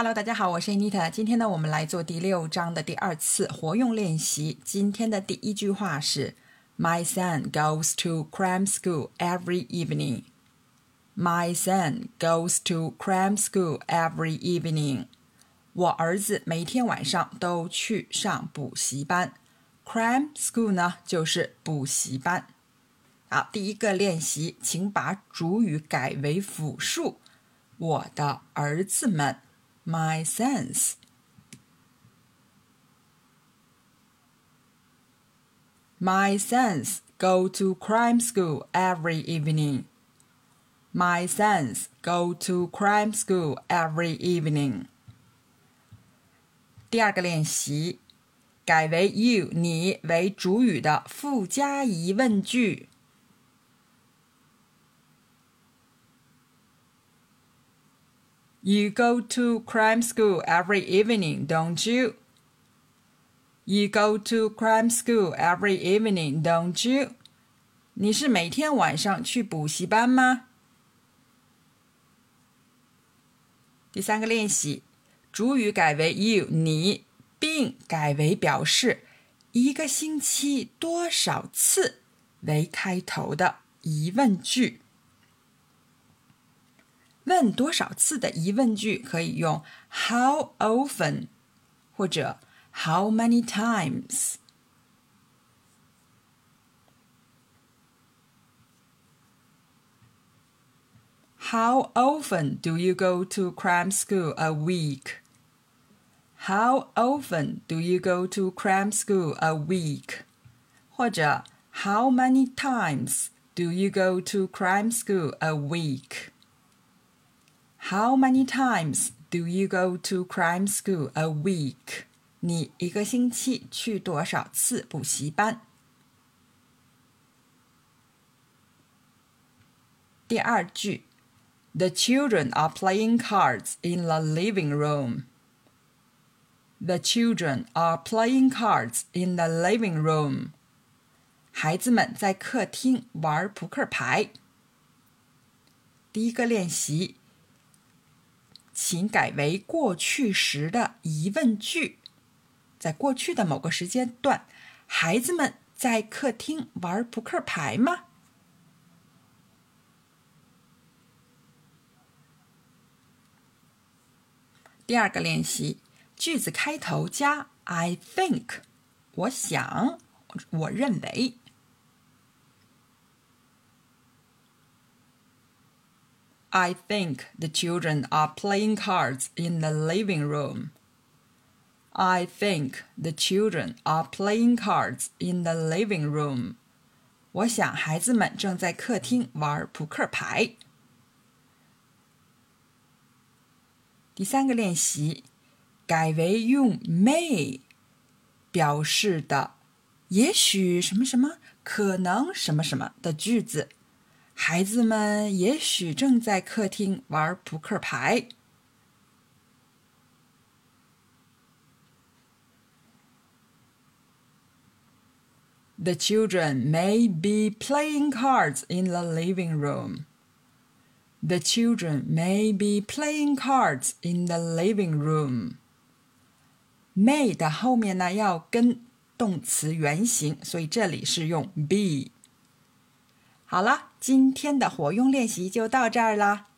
Hello，大家好，我是 Anita。今天呢，我们来做第六章的第二次活用练习。今天的第一句话是：My son goes to cram school every evening. My son goes to cram school every evening. 我儿子每天晚上都去上补习班。Cram school 呢，就是补习班。好，第一个练习，请把主语改为复数。我的儿子们。my sense. My sons go to cram school every evening. My sons go to cram school every evening. 第二个练习，改为 you 你为主语的附加疑问句。You go to crime school every evening, don't you? You go to crime school every evening, don't you? 你是每天晚上去补习班吗？第三个练习，主语改为 you 你，并改为表示一个星期多少次为开头的疑问句。问多少次的疑问句可以用 How often 或者 How many times。How often do you go to cram school a week? How often do you go to cram school a week? 或者 How many times do you go to cram school a week? How many times do you go to cram school a week? 你一个星期去多少次补习班？第二句，The children are playing cards in the living room. The children are playing cards in the living room. 孩子们在客厅玩扑克牌。第一个练习。请改为过去时的疑问句。在过去的某个时间段，孩子们在客厅玩扑克牌吗？第二个练习，句子开头加 I think，我想，我认为。I think the children are playing cards in the living room. I think the children are playing cards in the living room. 我想孩子们正在客厅玩扑克牌。第三个练习，改为用 may 表示的，也许什么什么，可能什么什么的句子。孩子们也许正在客厅玩扑克牌。The children may be playing cards in the living room. The children may be playing cards in the living room. May 的后面呢要跟动词原形，所以这里是用 be。 好了，今天的活用练习就到这儿了。